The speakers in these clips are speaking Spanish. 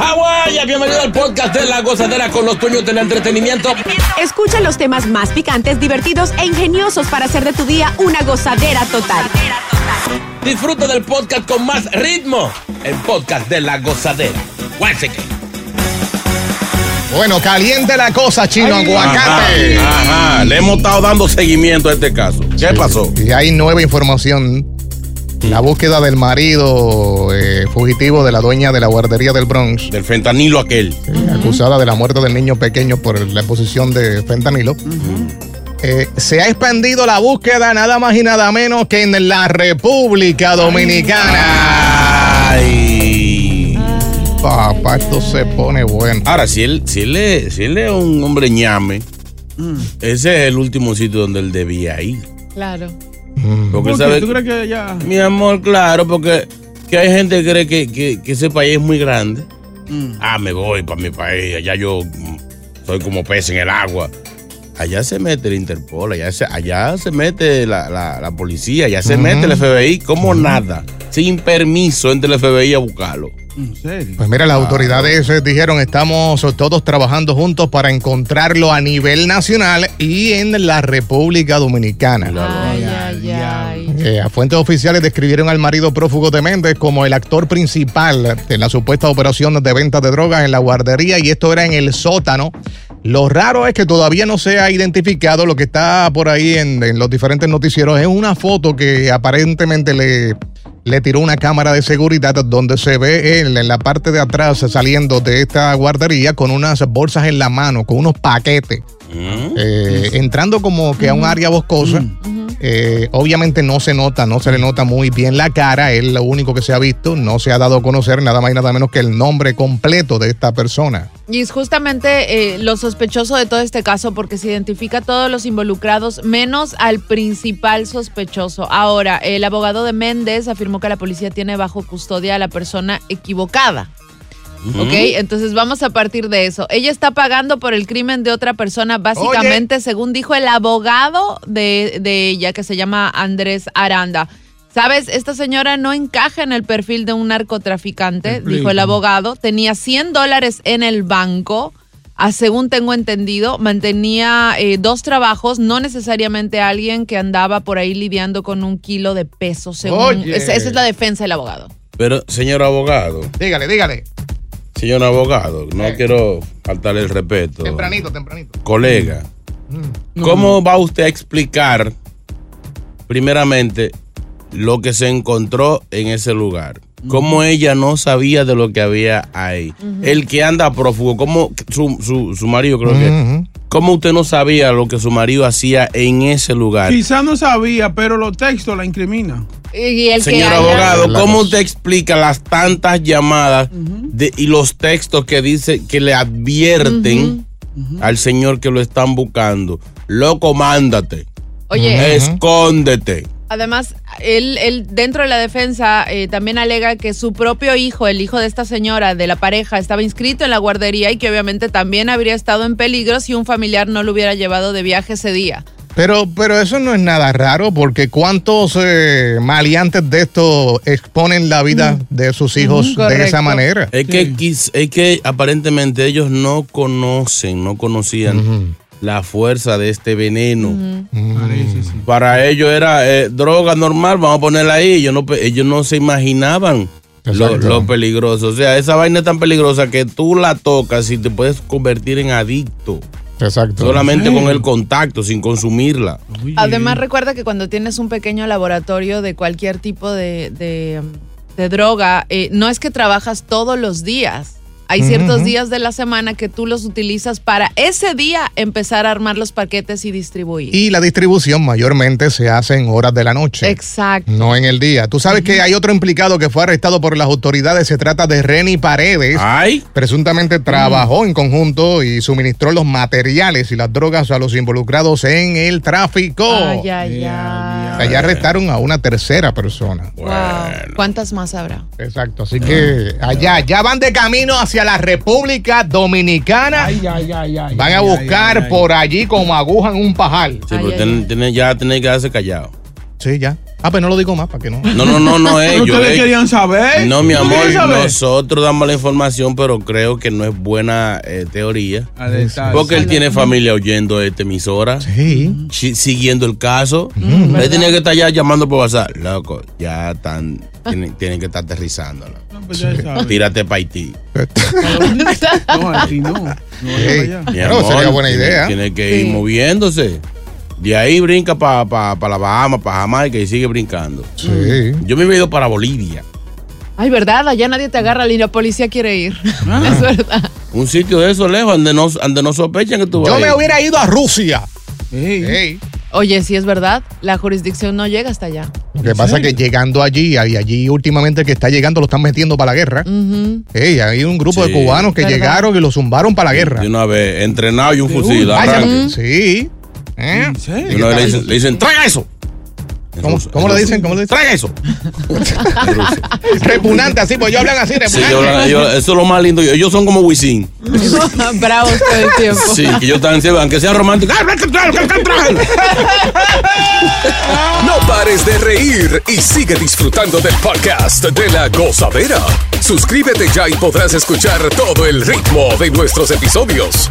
Hawái, bienvenido al podcast de La Gozadera con los dueños del entretenimiento. Escucha los temas más picantes, divertidos e ingeniosos para hacer de tu día una gozadera total. Disfruta del podcast con más ritmo. El podcast de La Gozadera. Bueno, caliente la cosa, chino, aguacate. Ajá, ajá. Le hemos estado dando seguimiento a este caso. ¿Qué pasó? Y hay nueva información. La búsqueda del marido eh, fugitivo de la dueña de la guardería del Bronx. Del fentanilo aquel. eh, Acusada de la muerte del niño pequeño por la exposición de fentanilo. Eh, se ha expandido la búsqueda nada más y nada menos que en la República Dominicana. Ay. Papá, esto se pone bueno. Ahora, si él, si él, es, si él es un hombre ñame, ese es el último sitio donde él debía ir. Claro. Porque ¿Por qué? sabe, ¿Tú crees que ya.? mi amor, claro, porque que hay gente que cree que, que- que ese país es muy grande. Ah, me voy para mi país, allá yo mm, soy como pez en el agua. Allá se mete el Interpol, allá se, allá se mete la, la- la policía, allá se mete el FBI como nada, sin permiso entre el FBI a buscarlo. ¿En serio? Pues mira, las autoridades dijeron estamos todos trabajando juntos para encontrarlo a nivel nacional y en la República Dominicana. Ay, ay, ay. Eh, a fuentes oficiales describieron al marido prófugo de Méndez como el actor principal de la supuesta operación de venta de drogas en la guardería y esto era en el sótano. Lo raro es que todavía no se ha identificado lo que está por ahí en, en los diferentes noticieros. Es una foto que aparentemente le, le tiró una cámara de seguridad donde se ve él en la parte de atrás saliendo de esta guardería con unas bolsas en la mano, con unos paquetes. Eh, entrando como que a un área boscosa. Eh, obviamente no se nota, no se le nota muy bien la cara, es lo único que se ha visto, no se ha dado a conocer nada más y nada menos que el nombre completo de esta persona. Y es justamente eh, lo sospechoso de todo este caso porque se identifica a todos los involucrados menos al principal sospechoso. Ahora, el abogado de Méndez afirmó que la policía tiene bajo custodia a la persona equivocada. ¿Ok? Entonces vamos a partir de eso. Ella está pagando por el crimen de otra persona, básicamente, según dijo el abogado de, de ella, que se llama Andrés Aranda. Sabes, esta señora no encaja en el perfil de un narcotraficante, dijo el abogado. Tenía 100 dólares en el banco. Ah, según tengo entendido, mantenía eh, dos trabajos, no necesariamente alguien que andaba por ahí lidiando con un kilo de peso. Según, Oye. esa, esa es la defensa del abogado. Pero, señor abogado. Dígale, dígale. Señor abogado, no Eh. quiero faltarle el respeto. Tempranito, tempranito. Colega, Mm. ¿cómo va usted a explicar, primeramente, lo que se encontró en ese lugar? ¿Cómo ella no sabía de lo que había ahí? El que anda prófugo, ¿cómo su, su, su marido creo que... ¿Cómo usted no sabía lo que su marido hacía en ese lugar? Quizá no sabía, pero los textos la incriminan. Y el que Señor haya- abogado, ¿cómo usted explica las tantas llamadas de- y los textos que dice que le advierten al señor que lo están buscando? Loco, mándate. Oye, Escóndete. Además, él, él dentro de la defensa eh, también alega que su propio hijo, el hijo de esta señora, de la pareja, estaba inscrito en la guardería y que obviamente también habría estado en peligro si un familiar no lo hubiera llevado de viaje ese día. Pero, pero eso no es nada raro, porque cuántos eh, maleantes de esto exponen la vida de sus hijos de esa manera. Es que, es que aparentemente ellos no conocen, no conocían la fuerza de este veneno. Para ellos era eh, droga normal, vamos a ponerla ahí. Ellos no, ellos no se imaginaban lo, lo peligroso. O sea, esa vaina es tan peligrosa que tú la tocas y te puedes convertir en adicto. Exacto. Solamente con el contacto, sin consumirla. Además, recuerda que cuando tienes un pequeño laboratorio de cualquier tipo de, de, de droga, eh, no es que trabajas todos los días. Hay ciertos días de la semana que tú los utilizas para ese día empezar a armar los paquetes y distribuir. Y la distribución mayormente se hace en horas de la noche. Exacto. No en el día. Tú sabes que hay otro implicado que fue arrestado por las autoridades. Se trata de Reni Paredes. Ay. Presuntamente trabajó en conjunto y suministró los materiales y las drogas a los involucrados en el tráfico. Ay, ay, ay. O sea, ya arrestaron a una tercera persona. Wow. ¿Cuántas más habrá? Exacto. Así que allá, ya van de camino hacia la República Dominicana. Van a buscar por allí como aguja en un pajal. Sí, pero ten- ten- ya tenéis que quedarse callado. Sí, ya. Ah, pues no lo digo más para que no. No, no, no, no ellos. Ustedes ellos. querían saber. No, mi ¿Tú amor, nosotros damos la información, pero creo que no es buena eh, teoría. detalle. Porque él tiene familia oyendo esta emisora. Sí. si- Siguiendo el caso. Mm, él tenía que estar ya llamando por WhatsApp. Loco, ya están, tienen, tienen que estar aterrizándola. pues ya sabes. Tírate para Haití. No, así no. No vaya Ey, para allá. Mi Claro, amor, sería buena tiene- idea. Tiene que ir moviéndose. De ahí brinca para pa, pa la Bahama, para Jamaica y sigue brincando. Sí. Yo me he ido para Bolivia. Ay, ¿verdad? Allá nadie te agarra y la policía quiere ir. Ah. Es verdad. Un sitio de esos lejos, donde no, donde no sospechan que tú vas Yo me hubiera ido a Rusia. Ey. Ey. Oye, sí es verdad, la jurisdicción no llega hasta allá. Lo que pasa es que llegando allí, y allí últimamente el que está llegando lo están metiendo para la guerra. Ujú. Ey, hay un grupo Sí. de cubanos que ¿Verdad? llegaron y lo zumbaron para la guerra. De una vez, entrenado y un fusil. Sí. ¿Eh? ¿En serio? De una vez le dicen, le dicen, ¡traiga eso! ¿Cómo, ruso, cómo ruso. dicen? ¿Cómo le dicen? ¡Traiga eso! Repugnante, así, pues yo hablan así, repugnante. eso es lo más lindo. Ellos son como Wisin. Bravos todo el tiempo. Sí, que ellos están, aunque sea romántico. ¡ah, No pares de reír y sigue disfrutando del podcast de la gozadera. Suscríbete ya y podrás escuchar todo el ritmo de nuestros episodios.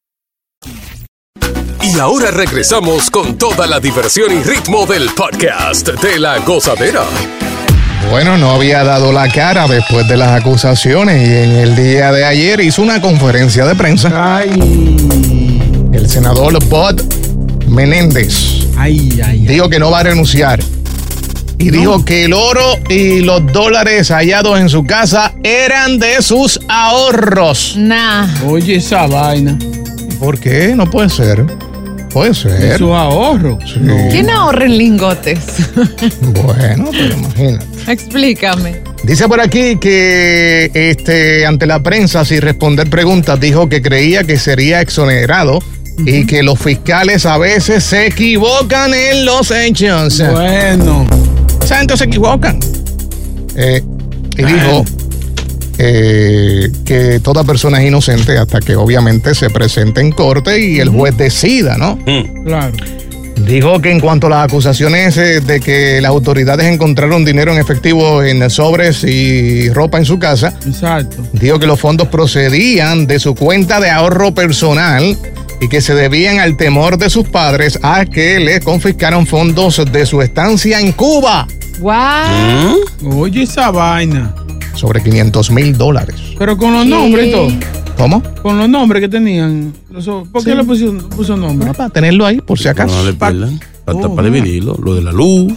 Y ahora regresamos con toda la diversión y ritmo del podcast de la gozadera. Bueno, no había dado la cara después de las acusaciones y en el día de ayer hizo una conferencia de prensa. El senador Bud Menéndez dijo que no va a renunciar. Y dijo que el oro y los dólares hallados en su casa eran de sus ahorros. Nah. Oye, esa vaina. ¿Por qué? No puede ser. Puede ser. Su ahorro. Sí. ¿Quién ahorra en lingotes? Bueno, pero imagínate. Explícame. Dice por aquí que este, ante la prensa, sin responder preguntas, dijo que creía que sería exonerado y que los fiscales a veces se equivocan en los hechos. Bueno. Santos se equivocan. Eh, y dijo eh, que toda persona es inocente hasta que obviamente se presente en corte y el juez decida, ¿no? Claro. Dijo que en cuanto a las acusaciones eh, de que las autoridades encontraron dinero en efectivo en sobres y ropa en su casa, Exacto. dijo que los fondos procedían de su cuenta de ahorro personal y que se debían al temor de sus padres a que le confiscaron fondos de su estancia en Cuba. ¡Wow! Oye, esa vaina. Sobre 500 mil dólares. Pero con los nombres y todo. ¿Cómo? Con los nombres que tenían. ¿Por qué Sí. le puso, puso nombre? Para tenerlo ahí, por si acaso. No le pierdan. Para, Oh, para dividirlo. Lo de la luz,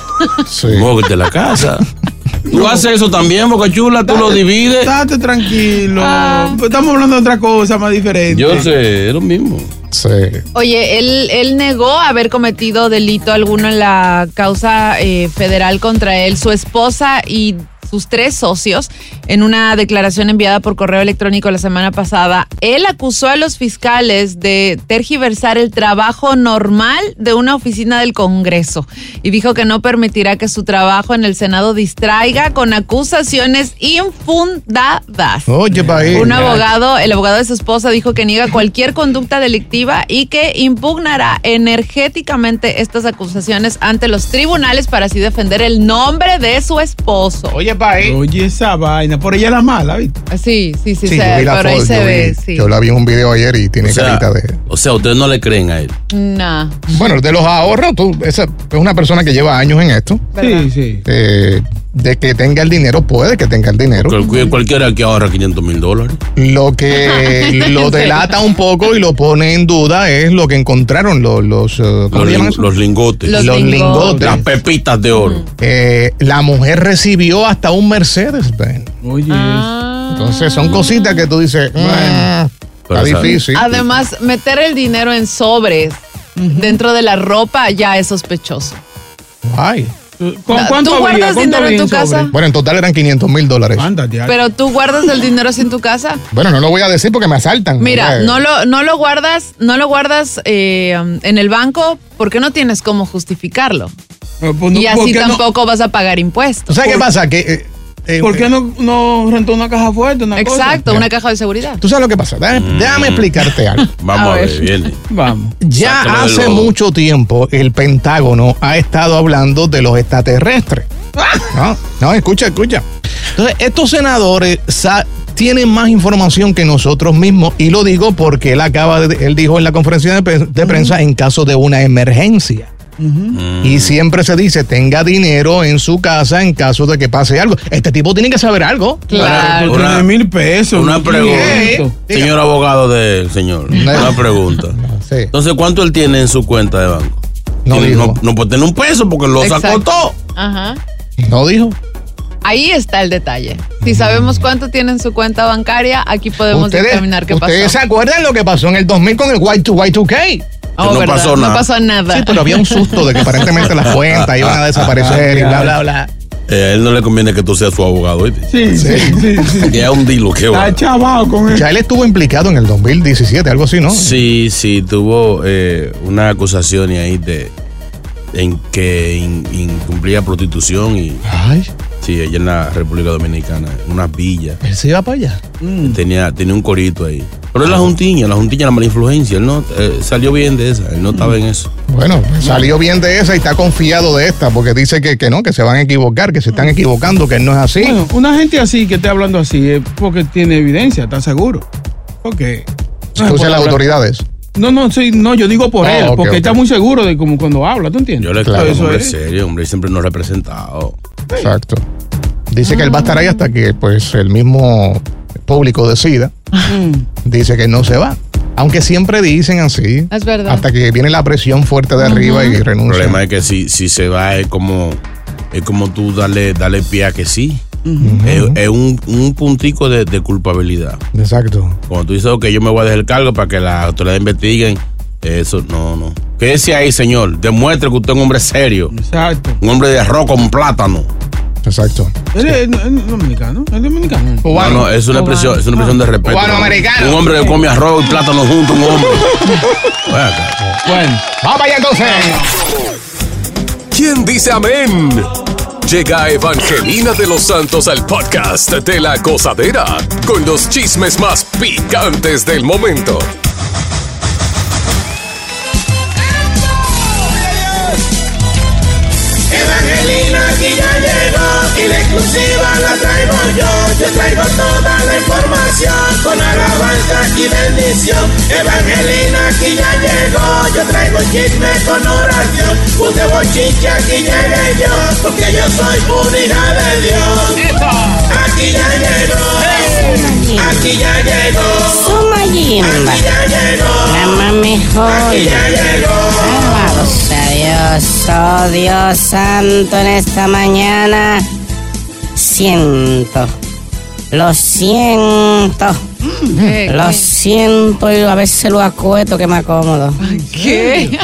Sí. de la casa. Tú haces eso también, Boca Chula, tú lo divides. Estate tranquilo. Ah. Estamos hablando de otra cosa más diferente. Yo sé, es lo mismo. Sí. Oye, él, él negó haber cometido delito alguno en la causa eh, federal contra él, su esposa y sus tres socios en una declaración enviada por correo electrónico la semana pasada. Él acusó a los fiscales de tergiversar el trabajo normal de una oficina del Congreso y dijo que no permitirá que su trabajo en el Senado distraiga con acusaciones infundadas. Oye, pa' ahí. Un abogado, el abogado de su esposa dijo que niega cualquier conducta delictiva y que impugnará energéticamente estas acusaciones ante los tribunales para así defender el nombre de su esposo. Oye, pa' ahí. Oye, esa vaina. Por ella era mala, ¿viste? Sí, sí, sí, Sí, se- yo vi la pero ahí foto, se yo ve, vi- sí. Yo la vi en un video ayer y tiene O sea, carita de. o sea, ustedes no le creen a él. Nah. Bueno, de los ahorros, tú, esa es una persona que lleva años en esto. ¿verdad? Sí, sí. eh, de que tenga el dinero, puede que tenga el dinero. Cual- Cualquiera que ahorra 500 mil dólares. Lo que lo delata un poco y lo pone en duda es lo que encontraron los, los, eh, ¿cómo Los, los lingotes. Los Los lingotes. lingotes. Las pepitas de oro. Eh, la mujer recibió hasta un Mercedes Benz. Oye, Ah. Entonces son cositas que tú dices, mm, está Pero, ¿sabes? difícil. Además, meter el dinero en sobres dentro de la ropa ya es sospechoso. Ay. ¿Con cuánto ¿Tú había? guardas ¿Cuánto dinero en tu sobre? casa? Bueno, en total eran 500 mil dólares. Pero tú guardas el dinero así en tu casa. Bueno, no lo voy a decir porque me asaltan. Mira, Eh, no lo, no lo guardas, no lo guardas eh, en el banco porque no tienes cómo justificarlo. Pues no- y ¿por así no- tampoco vas a pagar impuestos. ¿Sabes qué pasa? Que, eh, eh, ¿Por qué no, no rentó una caja fuerte? Una Exacto, una caja de seguridad. ¿Tú sabes lo que pasa? Déjame, déjame explicarte algo. Vamos A a, ver? Vamos. Ya Sácalo hace mucho tiempo el Pentágono ha estado hablando de los extraterrestres. No, no, escucha, escucha. Entonces, estos senadores sa- tienen más información que nosotros mismos y lo digo porque él acaba de, él dijo en la conferencia de, pre- de prensa en caso de una emergencia. Y siempre se dice, tenga dinero en su casa en caso de que pase algo. Este tipo tiene que saber algo. Claro. Una- mil pesos. Una pregunta. Señor abogado del señor. Una pregunta. Sí. Entonces, ¿cuánto él tiene en su cuenta de banco? No dijo. no, no puede tener un peso porque lo sacó todo. Ajá. No dijo. Ahí está el detalle. Si sabemos cuánto tiene en su cuenta bancaria, aquí podemos Ustedes, determinar qué ustedes pasó. se acuerdan lo que pasó en el 2000 con el Y2, Y2K. Oh, no ¿verdad? pasó nada. No pasó nada. Sí, pero había un susto de que aparentemente las cuentas iban a desaparecer y bla, bla, bla. Eh, a él no le conviene que tú seas su abogado, ¿oíste? Sí, sí, sí. sí. Que es un dilo, qué. Está chavado con él. Ya él estuvo implicado en el 2017, algo así, ¿no? Sí, sí, tuvo eh, una acusación ahí de en que in- incumplía prostitución y Ay, sí, ella en la República Dominicana, en unas villas. él se iba para allá. Tenía, tenía un corito ahí. Pero es la juntiña, la juntiña, la mala influencia. Él no eh, salió bien de esa, él no estaba en eso. Bueno, salió bien de esa y está confiado de esta porque dice que, que no, que se van a equivocar, que se están equivocando, que no es así. Bueno, una gente así que esté hablando así es porque tiene evidencia, ¿estás seguro? Porque. no se las hablar- autoridades. No, no, sí, no, yo digo por Ah, él, porque ok. está muy seguro de como cuando habla, ¿tú entiendes? Yo le Claro, eso hombre es. serio, hombre, siempre nos ha representado. Exacto. Dice que él va a estar ahí hasta que pues el mismo público decida. Mm. Dice que no se va. Aunque siempre dicen así. Es verdad. Hasta que viene la presión fuerte de arriba y El renuncia. problema es que si, si se va es como es como tú darle, darle pie a que sí. Es, es un, un puntico de, de culpabilidad. Exacto. Cuando tú dices, ok, yo me voy a dejar el cargo para que las autoridades investiguen, eso no, no. Quédese ahí, señor. Demuestre que usted es un hombre serio. Exacto. Un hombre de arroz con plátano. Exacto. Él es, no, es dominicano, es dominicano. No, no, es una expresión, es una expresión de respeto. Cubano-americano. Un hombre que come arroz y plátano junto, un hombre. Acá. Bueno, Vamos allá entonces. ¿Quién dice amén? Llega Evangelina de los Santos al podcast de la gozadera con los chismes más picantes del momento. Y la exclusiva la traigo yo. Yo traigo toda la información con alabanza y bendición. Evangelina aquí ya llegó, yo traigo chisme con oración. Puse bochinche aquí llegué yo, porque yo soy una hija de Dios. Aquí ya llegó, aquí ya llegó. Suma Jimba. Aquí ya llegó. La más mejor. Aquí ya llegó. Alabado sea Dios, oh Dios santo, en esta mañana siento, lo siento, ¿Qué? lo siento y a veces lo acuesto que me acomodo. ¿Qué?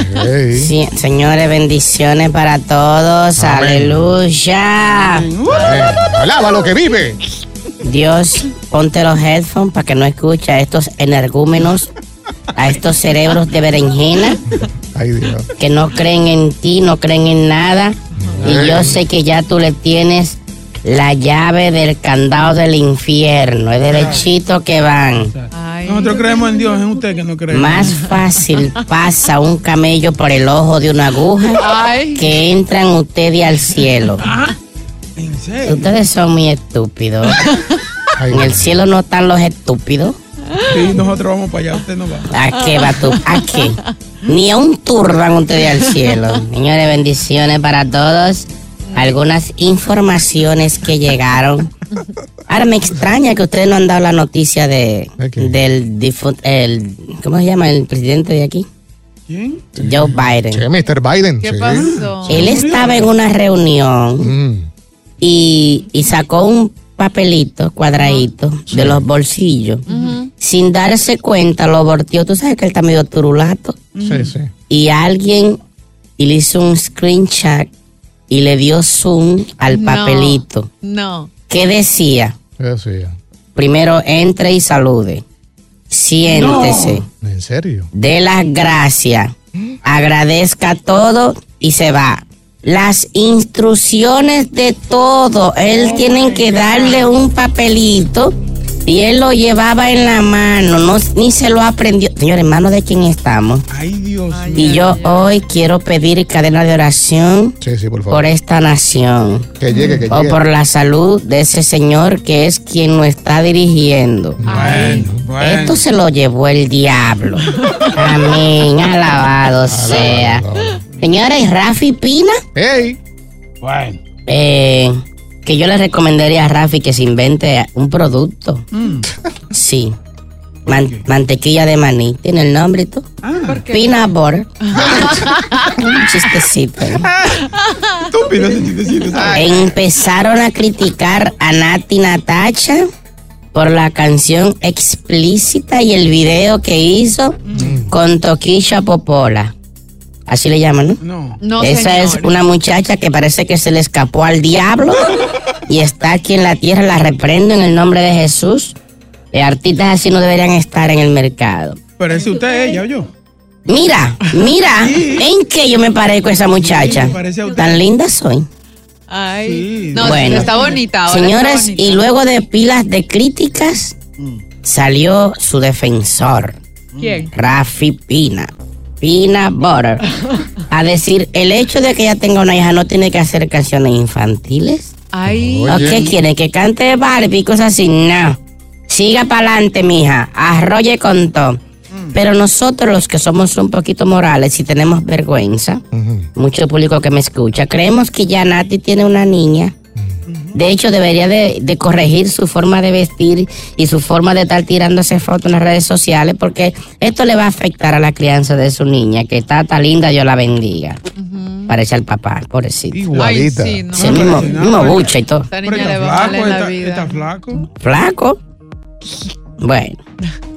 Sí, señores, bendiciones para todos, aleluya. Alaba lo que vive. Dios, ponte los headphones para que no escuche a estos energúmenos, a estos cerebros de berenjena Ay, Dios. que no creen en ti, no creen en nada. Y yo sé que ya tú le tienes la llave del candado del infierno, es derechito que van. Nosotros creemos en Dios, en usted que no cree. Más fácil pasa un camello por el ojo de una aguja Ay. que entran ustedes al cielo. ¿En serio? Ustedes son muy estúpidos. En el cielo no están los estúpidos. Sí, nosotros vamos para allá, usted no va. ¿A qué va tú? ¿A qué? Ni a un tour van ustedes al cielo. Señores, bendiciones para todos. Algunas informaciones que llegaron. Ahora me extraña que ustedes no han dado la noticia de del el ¿cómo se llama el presidente de aquí? ¿Quién? Joe Biden. Sí, Mr. Biden. ¿Qué sí. pasó? Él estaba en una reunión Mm. y, y sacó un papelito cuadradito de los bolsillos. Sin darse cuenta, lo volteó. Tú sabes que él está medio turulato. Sí, sí. Y alguien y le hizo un screenshot y le dio zoom al papelito. No. ¿Qué decía? ¿Qué decía? Primero entre y salude. Siéntese. ¿En serio? Dé las gracias. Agradezca todo y se va. Las instrucciones de todo. Él tiene que darle un papelito y él lo llevaba en la mano. No, ni se lo aprendió. Señor, hermano, ¿de quién estamos? Ay, Dios Y yo hoy quiero pedir cadena de oración Sí, sí, por favor. por esta nación. Que llegue, que O llegue. por la salud de ese señor que es quien nos está dirigiendo. Bueno, bueno. Esto se lo llevó el diablo. Amén, alabado sea. Señores, Rafi Pina, ¡Ey! Bueno. eh, que yo le recomendaría a Rafi que se invente un producto. Mm. Sí. Man- mantequilla de maní. ¿Tiene el nombre y todo? Ah. Peanut butter. Un chistecito. ¿no? Estúpido ese chistecito. Empezaron a criticar a Nati Natacha por la canción explícita y el video que hizo con Toquisha Popola. Así le llaman, ¿no? No. No, Esa señor. es una muchacha que parece que se le escapó al diablo y está aquí en la tierra. La reprendo en el nombre de Jesús. Eh, artistas así no deberían estar en el mercado. Parece usted ella o yo. Mira, mira, ¿en qué yo me parezco a esa muchacha? Sí, parece a usted. Tan linda soy. Ay. Sí. No, Bueno. está bonita ahora. Señores, está bonita. y luego de pilas de críticas, Mm. salió su defensor, ¿Quién? Rafi Pina. Pina Butter. A decir, el hecho de que ella tenga una hija no tiene que hacer canciones infantiles. Ay. ¿O qué quiere? ¿Que cante Barbie y cosas así? No. Siga para adelante, mija. Arrolle con todo. Pero nosotros los que somos un poquito morales y tenemos vergüenza, mucho público que me escucha, creemos que ya Nati tiene una niña. De hecho, debería de, de corregir su forma de vestir y su forma de estar tirándose fotos en las redes sociales porque esto le va a afectar a la crianza de su niña, que está tan linda, yo la bendiga. Parece al papá, pobrecito. Igualita. Ay, sí, no. Sí, mismo, mismo bucha y todo. Esta niña le está va mal flaco, la está, vida. está flaco. flaco. Bueno,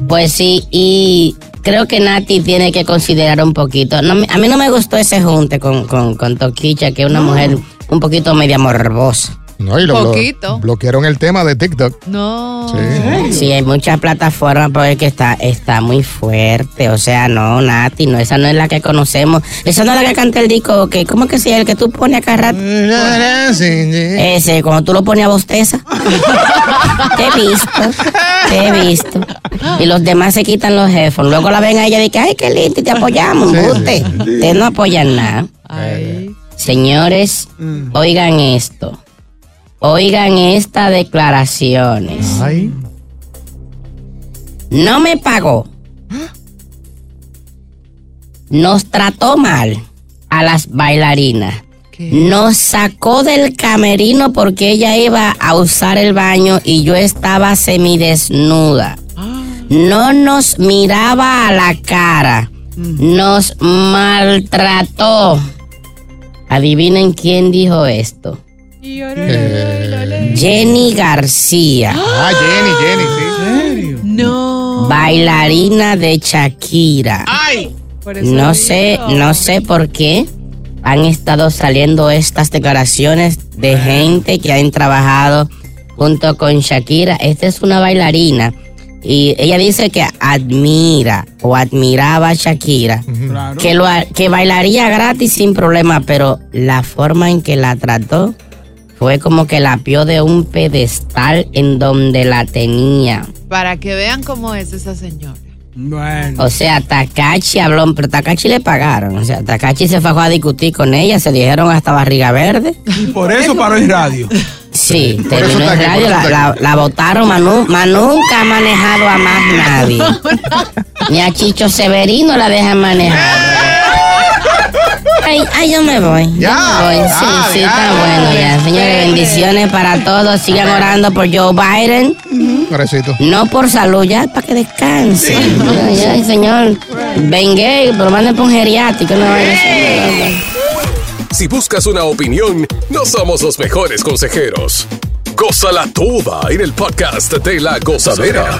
pues sí, y creo que Nati tiene que considerar un poquito. No, a mí no me gustó ese junte con, con, con Toquicha, que es una mujer un poquito media morbosa. No, y lo blo- Poquito. bloquearon el tema de TikTok. No. Sí, hay muchas plataformas porque está, está muy fuerte. O sea, no, Nati, no, esa no es la que conocemos. Esa no es la que canta el disco, que, ¿cómo que sí? El que tú pones acá rato. Ese, cuando tú lo pones a bosteza. Te he visto, te he visto. Y los demás se quitan los headphones. Luego la ven a ella y dicen, ay, qué lindo, y te apoyamos, usted. Ustedes no apoyan nada. Señores, oigan esto. Oigan estas declaraciones. No me pagó. Nos trató mal a las bailarinas. Nos sacó del camerino porque ella iba a usar el baño y yo estaba semidesnuda. No nos miraba a la cara. Nos maltrató. Adivinen quién dijo esto. Jenny García. Ah, Jenny, Jenny, sí. No. Bailarina de Shakira. No sé, no sé por qué han estado saliendo estas declaraciones de gente que han trabajado junto con Shakira. Esta es una bailarina y ella dice que admira o admiraba a Shakira, que lo que bailaría gratis sin problema, pero la forma en que la trató fue como que la pió de un pedestal en donde la tenía. Para que vean cómo es esa señora. Bueno. O sea, Takachi habló, pero Takachi le pagaron. O sea, Takachi se fue a discutir con ella, se dijeron hasta barriga verde. Y por eso paró en radio. Sí, Por terminó en aquí, radio, la, la, votaron, Manu, Manu nunca ha manejado a más nadie. Ni a Chicho Severino la dejan manejar. Ay, ay, yo me voy. Ya, me voy. Sí, sí, ya, está bueno ya. Señores, bendiciones para todos. Sigan orando por Joe Biden. No por salud, ya para que descanse. Ay, ay, señor. Vengué, pero manden por un geriátrico. No vaya. Si buscas una opinión, no somos los mejores consejeros. Gózala toda en el podcast de la gozadera.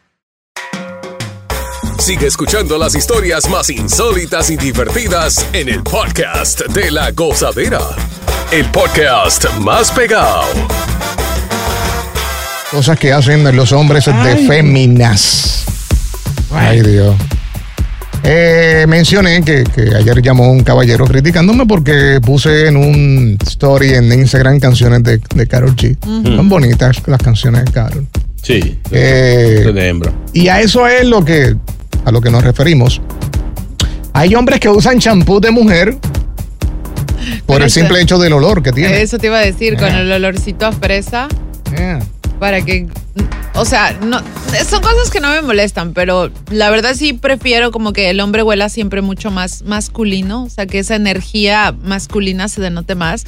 Sigue escuchando las historias más insólitas y divertidas en el podcast de la gozadera. El podcast más pegado. Cosas que hacen los hombres de féminas. Ay, Dios. Eh, mencioné que, que ayer llamó un caballero criticándome porque puse en un story en Instagram canciones de, de Carol G. Son bonitas las canciones de Carol. Sí. Eh, de hembra. Y a eso es lo que a lo que nos referimos. Hay hombres que usan champú de mujer por Pero el eso- simple hecho del olor que tiene. Eso te iba a decir, con el olorcito a fresa. Para que. O sea, no, son cosas que no me molestan, pero la verdad sí prefiero como que el hombre huela siempre mucho más masculino, o sea, que esa energía masculina se denote más.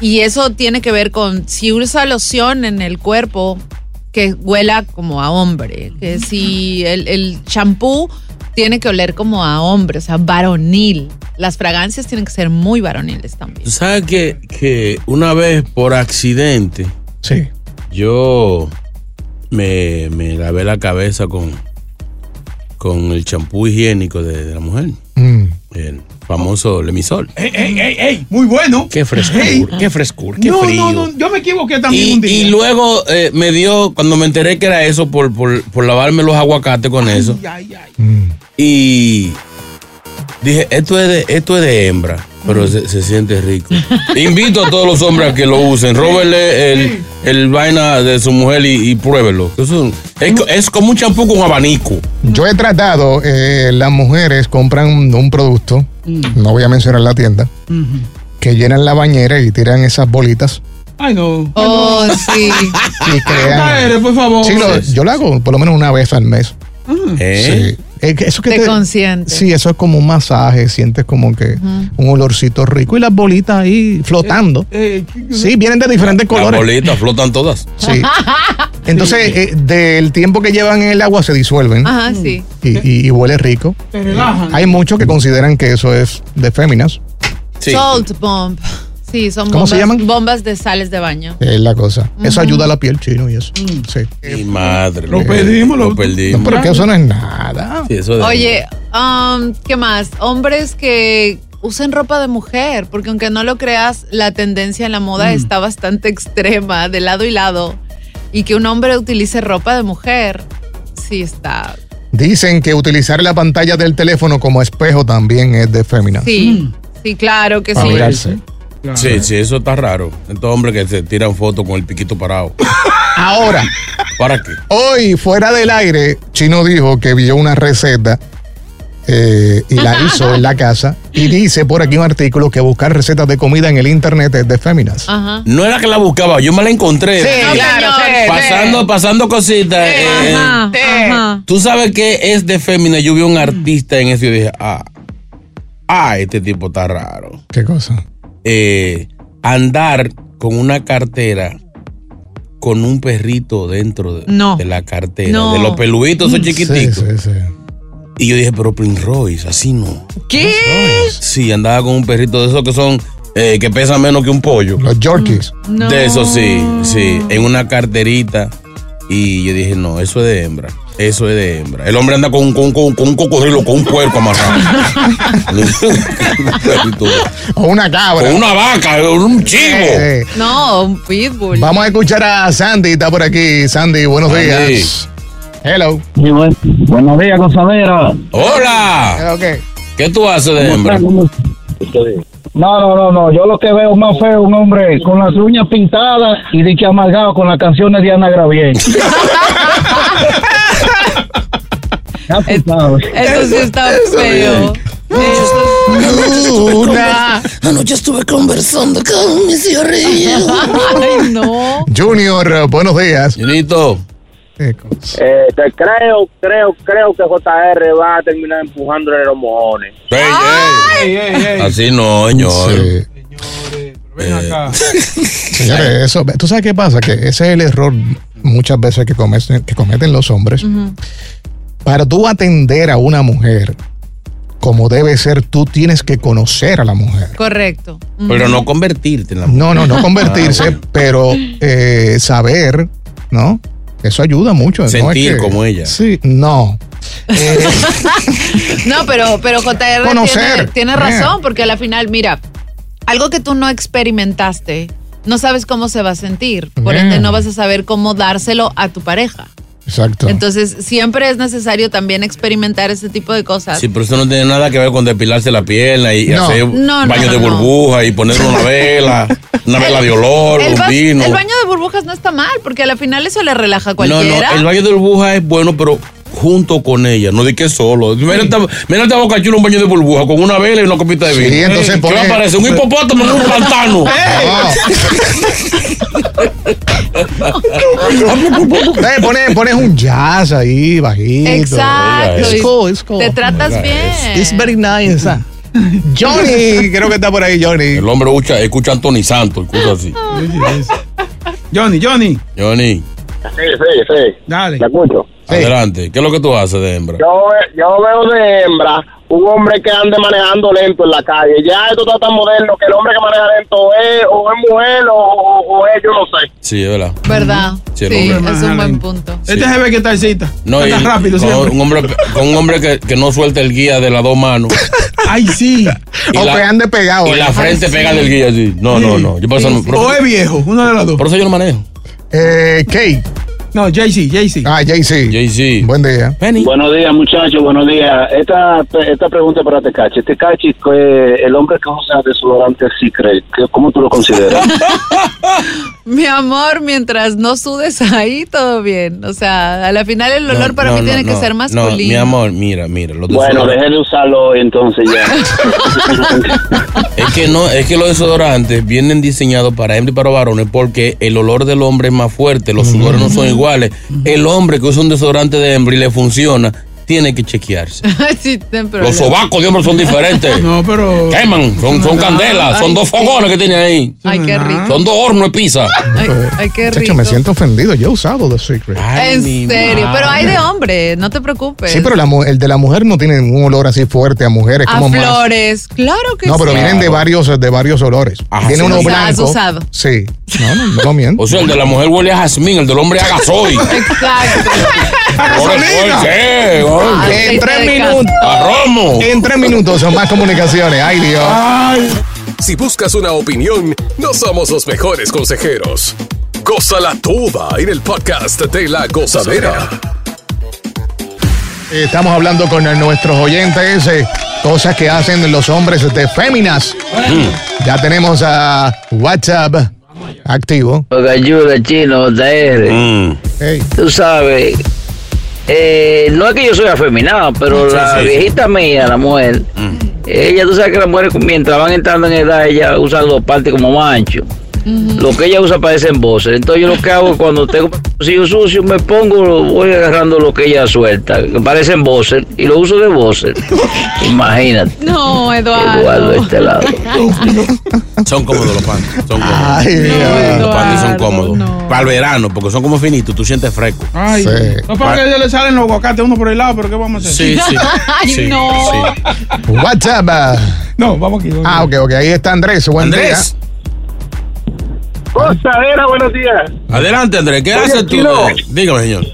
Y eso tiene que ver con si usa loción en el cuerpo, que huela como a hombre, que si el, el champú tiene que oler como a hombre, o sea, varonil. Las fragancias tienen que ser muy varoniles también. Tú sabes que, que una vez por accidente. Sí. Yo me, me lavé la cabeza con, con el champú higiénico de, de la mujer. Mm. El famoso Lemisol. ¡Ey, ey, ey, ey! Muy bueno. Qué frescura, Ey. qué frescura, qué no, frío. No, no, yo me equivoqué también Y, un día. y luego eh, me dio, cuando me enteré que era eso, por, por, por lavarme los aguacates con eso. Ay, ay. Y dije, esto es de, esto es de hembra. Pero se, se siente rico. Invito a todos los hombres a que lo usen. Róbenle el, el vaina de su mujer y, y pruébelo. Eso es, es como un champú con abanico. Yo he tratado, eh, las mujeres compran un, un no voy a mencionar la tienda, que llenan la bañera y tiran esas bolitas Ay, no. Oh, sí. y crean. Por favor. Sí, lo- yo lo hago por lo menos una vez al mes. ¿Eh? Sí. Que Eso que Te consiente. Sí, eso es como un masaje, sientes como que un olorcito rico y las bolitas ahí flotando. Sí, vienen de diferentes Las colores. bolitas flotan todas. Sí. Entonces, eh, del tiempo que llevan en el agua se disuelven Ajá, sí. y, y- y huele rico. Te relajan. Hay muchos que consideran que eso es de féminas. Salt bomb. Sí, son ¿Cómo bombas, se llaman? bombas de sales de baño. Es la cosa. Eso ayuda a la piel chino y eso. Sí. Mi madre. Lo perdimos, Lo perdimos. Pero que eso no es nada. Sí, eso de- Oye, um, ¿qué más? Hombres que usen ropa de mujer, porque aunque no lo creas, la tendencia en la moda está bastante extrema, de lado y lado. Y que un hombre utilice ropa de mujer, sí está. Dicen que utilizar la pantalla del teléfono como espejo también es de féminas. Sí, sí, claro que Para sí. mirarse. Sí, sí, eso está raro. Estos hombres que se tiran fotos con el piquito parado. Ahora, ¿Para qué? hoy fuera del aire, Chino dijo que vio una receta eh, y la hizo en la casa. Y dice por aquí un artículo que buscar recetas de comida en el internet es de féminas. Ajá. No era que la buscaba, yo me la encontré. Sí, No, claro, sí, Pasando, pasando cositas. eh, Ajá, ajá. Tú sabes que es de fémina. Yo vi un artista en eso y dije, ah, ah, este tipo está raro. ¿Qué cosa? Eh, andar con una cartera con un perrito dentro de, No. de la cartera. No. De los peluditos, esos Sí, sí, sí. Y yo dije, pero Prince Royce, así no. ¿Qué? Sí, andaba con un perrito de esos que son, eh, que pesan menos que un pollo. Los Yorkies. No. De eso sí, sí, en una carterita. Y yo dije, no, eso es de hembra. Eso es de hembra. El hombre anda con, con, con, con un cocodrilo, con un puerco amarrado. O una cabra. con una vaca, un chivo. Eh, No, un pitbull. Vamos a escuchar a Sandy, está por aquí. Sandy, buenos Sandy. días. Hello. Buenos días, gozadera. Hola. Ok. ¿Qué tú haces de hembra? No, no, no, no. Yo lo que veo más feo es un hombre con las uñas pintadas y de que amargado con las canciones de Ana Gravier. Sabes. Eso sí está feo. Una. Anoche estuve conversando con mi cigarrillo. Ay, no. Junior, buenos días. Junito. Eh, te creo, creo, creo que JR va a terminar empujándole los mojones. Ey, ey. Así no, señor. Sí. Ven acá. Señores, eso, tú sabes qué pasa, que ese es el error muchas veces que cometen, que cometen los hombres. Para tú atender a una mujer como debe ser, tú tienes que conocer a la mujer. Correcto. Pero no convertirte en la mujer. No, no, no convertirse, Ah, bueno. pero eh, saber, ¿no? Eso ayuda mucho. ¿no? Es Sentir que- como ella. Sí, no. No, pero, pero JR Conocer. tiene, tiene razón, porque a la final, mira, algo que tú no experimentaste, no sabes cómo se va a sentir. Por Yeah. ende, no vas a saber cómo dárselo a tu pareja. Exacto. Entonces, siempre es necesario también experimentar ese tipo de cosas. Sí, pero eso no tiene nada que ver con depilarse la pierna y No. hacer No, no, baño no, de no. burbuja y ponerle una vela, una vela de olor, el, un vino. el baño de burbujas no está mal, porque a la final eso le relaja a no, cualquiera. no, el baño de burbuja es bueno, pero junto con ella, no de que solo. Mira esta, mira esta boca chula, un baño de burbuja con una vela y una copita de Sí, vino. entonces ¿Qué va a parecer? Un hipopótamo en un pantano. Eh, pones, pones un jazz ahí, bajito. Exacto. Y cool, it's cool. Te tratas bien. It's very nice. ah. Johnny, creo que está por ahí, Johnny. El hombre escucha, escucha a Anthony Santos, cosas así. Johnny, Johnny. Johnny, Sí, sí, sí. Dale. ¿Me escucho? adelante. ¿Qué es lo que tú haces de hembra? Yo, yo veo de hembra un hombre que ande manejando lento en la calle. Ya esto está tan moderno que el hombre que maneja lento es o es mujer o, o- o es yo no sé. Sí, es verdad. ¿Verdad? Sí, Sí, es un buen punto. Este se ve que está cita. No, y Anda rápido con siempre. un hombre, con un hombre que, que no suelta el guía de las dos manos. Ay, sí. Y O la- que ande pegado. Y eh. la frente Ay, pega sí. del guía así. No, no, no. Yo por eso no- por O es viejo, uno de los dos. por eso yo no manejo. Eh, Kate, No, Jay-Z, Jay-Z. Ah, Jay-Z. Jay-Z. Buen día. Buenos días, muchachos, buenos días. Esta, esta pregunta es para Tecachi. Tecachi, el hombre que usa desodorante Secret, ¿qué- ¿cómo tú lo consideras? Mi amor, mientras no sudes ahí, todo bien. O sea, a la final el olor No, para no, mí no, tiene que no, ser No, masculino. mi amor, mira, mira. Los bueno, deje de usarlo entonces ya. Es que no, es que los desodorantes vienen diseñados para hembras y para varones porque el olor del hombre es más fuerte, los sudores no son iguales. El hombre que usa un desodorante de hembra y le funciona, tiene que chequearse. sí, ten Los sobacos de hombre son diferentes. No, pero. Queman, son, son No. candelas, son Ay, dos sí. fogones que tiene ahí. Ay, qué rico. Son dos hornos de pizza. Ay, ay, qué Chacho, rico. me siento ofendido. Yo he usado The Secret. En serio, pero hay de hombre, no te preocupes. Sí, pero la el de la mujer no tiene un olor así fuerte a mujeres. a como más. flores, claro que No, sí. pero vienen de varios, de varios olores. tiene sí. uno Has blanco. usado. Sí. No, no, no lo miento. O sea, el de la mujer huele a jazmín, el del hombre a gasoil. Exacto. Por ¿qué? Ah, En tres minutos. Romo. En tres minutos son más comunicaciones. Ay, Dios. Si buscas una opinión, no somos los mejores consejeros. Gózala toda en el podcast de la gozadera. Estamos hablando con nuestros oyentes, eh, cosas que hacen los hombres de féminas. Ya tenemos a WhatsApp activo. ayuda chino, JR. Mm. Hey. Tú sabes, eh, no es que yo soy afeminado, pero Sí, la sí, sí. viejita mía, la mujer, ella, tú sabes que las mujeres mientras van entrando en edad, ella usa dos partes como mancho. Lo que ella usa parece en voces. Entonces yo lo que hago cuando tengo bolsillo sucio, me pongo, voy agarrando lo que ella suelta, que parece en voces, y lo uso de voces. Imagínate. No, Eduardo Eduardo. este lado. Son cómodos los panties. Son cómodos. Ay, los panties son cómodos. Para el verano, porque son como finitos, tú sientes fresco. Ay, Sí. no para que le salen los aguacates uno por el lado, pero ¿qué vamos a hacer? Sí, sí. Ay, sí, no. sí. WhatsApp. ah. No, vamos aquí. vamos Ah, ok, ok. Ahí está Andrés. Buen Andrés, Gozadera, buenos días. adelante Andrés, ¿qué haces tú? Dígame, señor.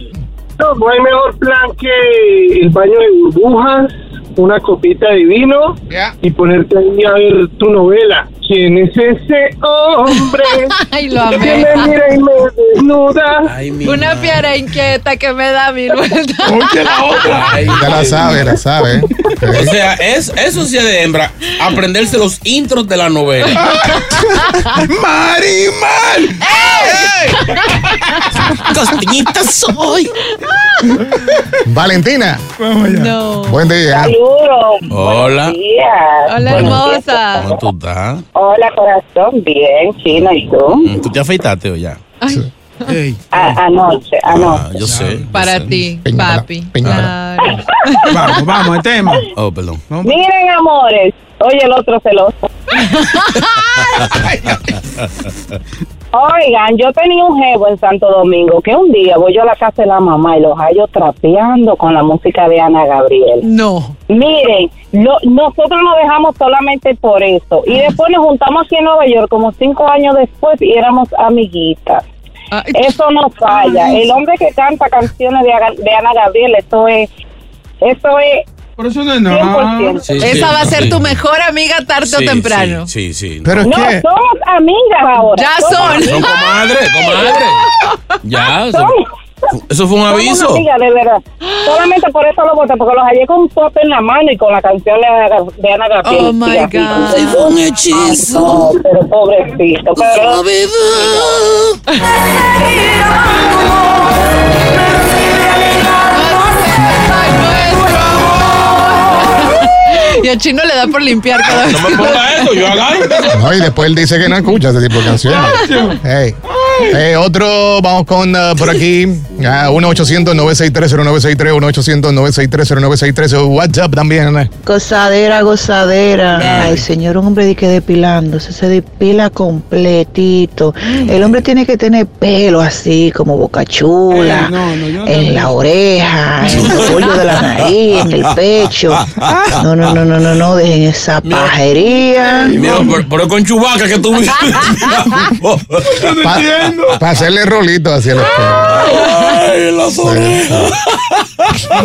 No, no hay mejor plan que el baño de burbujas, una copita de vino y ponerte ahí a ver tu novela. ¿Quién es ese hombre Ay, lo que amé. me mira y me desnuda? Ay, mi Una madre. fiera inquieta que me da mil vueltas. Oye, la otra. Ay, Ya la sabe, la sabe. O sea, es, eso sí es de hembra, aprenderse los intros de la novela. ¡Marimal! Costiñita soy. Valentina. Vamos allá. No. Buen día. Saludos. Hola. Hola, hermosa. ¿Cómo tú estás? Hola, corazón. Bien, Chino, ¿y tú? Mm, ¿Tú te afeitaste o ya? Ey, A- anoche, Ah, anoche. yo sé. yo Para sé. ti, papi. peñala. Claro. vamos, vamos, el tema. Oh, perdón. Miren, amores. Oye, el otro celoso. Oigan, yo tenía un jevo en Santo Domingo que un día voy yo a la casa de la mamá y los hallo trapeando con la música de Ana Gabriel. No. Miren, lo- nosotros nos dejamos solamente por eso. Y después nos juntamos aquí en Nueva York como cinco años después y éramos amiguitas. Eso no falla. El hombre que canta canciones de, de Ana Gabriel, eso es, eso es Por eso no es nada. 100%. Sí, sí, Esa va a ser sí. tu mejor amiga tarde o Sí, temprano. Sí, sí. sí. Pero es No, que. somos amigas ahora. Ya son. Son comadres, comadres. Ya, eso, Somos- eso fue un somos aviso. amigas, de verdad. Solamente por eso lo voté, porque los hallé con un pote en la mano y con la canción de Ana, de Ana Gabriel. Oh, my God. como- Fue un hechizo. No, pero pobrecito. Pero, Y al chino le da por limpiar cada vez. No me ponga eso, yo agarro. No, y después él dice que no escucha ese tipo de canciones. Hey. Eh, otro, vamos con uh, por aquí. Ah, 1-800-963-0963, 1-800-963-0963. WhatsApp también. Gozadera, gozadera. Ay, señor, un hombre de que depilándose, se depila completito. El hombre tiene que tener pelo así, como boca chula, Ey, no, no, yo no en la oreja, en el cuello de la nariz, en el pecho. No, no, no, no, no, no, dejen esa pajería. Mira, por el con chubaca que tú Para hacerle rolito hacia los Ay, las orejas.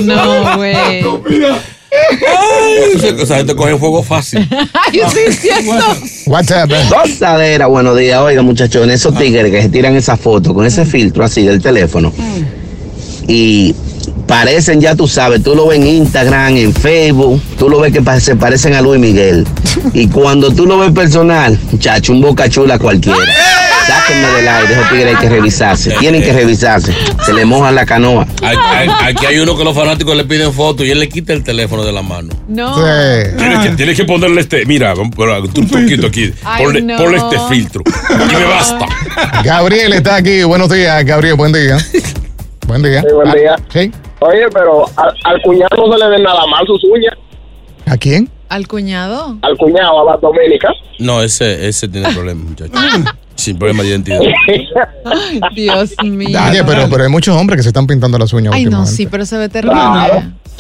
No, güey. Mira, Ay, esa gente coge fuego fácil. Ay, sí, es cierto. WhatsApp. Gozadera, buenos días. Oiga, muchachones, esos tigres que se tiran esa foto con ese filtro así del teléfono. Y parecen, ya tú sabes, tú lo ves en Instagram, en Facebook, tú lo ves que se parecen a Luis Miguel. Y cuando tú lo ves personal, muchacho, un boca chula cualquiera. Sáquenme del aire, esos tigres hay que revisarse. Tienen que revisarse. Se le mojan la canoa. Hay- hay- Aquí hay uno que los fanáticos le piden fotos y él le quita el teléfono de la mano. No. Tienes que, tienes que ponerle este. Mira, un poquito aquí. Ay, Ponle, no. ponle este filtro. Y me basta. Gabriel está aquí. Buenos días, Gabriel. Buen día. Buen día. Sí, buen día. Sí. Oye, pero al, al cuñado no se le ven nada mal sus uñas. ¿A quién? ¿Al cuñado? Al cuñado, a la Doménica. No, ese, ese tiene problemas, muchacho. Sin problema de identidad. Ay, Dios mío. Oye, pero, pero hay muchos hombres que se están pintando las uñas Ay, no, sí, pero se ve terrible.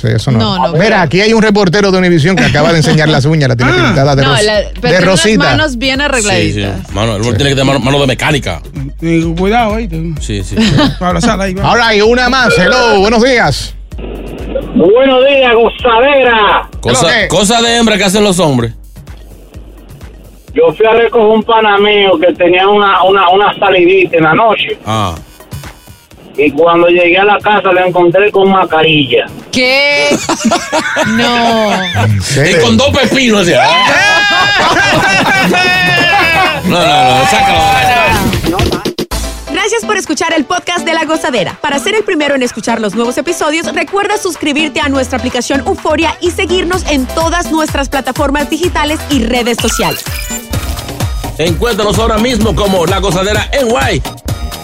Sí, eso no. No, no, Mira, pero- aquí hay un reportero de Univision que acaba de enseñar las uñas, la tiene pintada de, No, ros- la- pero de tiene las rosita. manos bien Sí, sí. arregladitas. Mano, el hombre tiene que tener mano, mano de mecánica. Digo, cuidado ahí. Sí, sí. Para la sala ahí. va. Ahora hay una más. Hello, buenos días. Buenos días, gozadera. Cosa, cosa de hembra que hacen los hombres. Yo fui a recoger un pana mío que tenía una, una, una salidita en la noche. Ah. Y cuando llegué a la casa le encontré con mascarilla. ¿Qué? No. Y con dos pepinos. así. No, no, no, sácalo. Gracias por escuchar el podcast de La Gozadera. Para ser el primero en escuchar los nuevos episodios, recuerda suscribirte a nuestra aplicación Euforia y seguirnos en todas nuestras plataformas digitales y redes sociales. Encuéntranos ahora mismo como La Gozadera en Guay.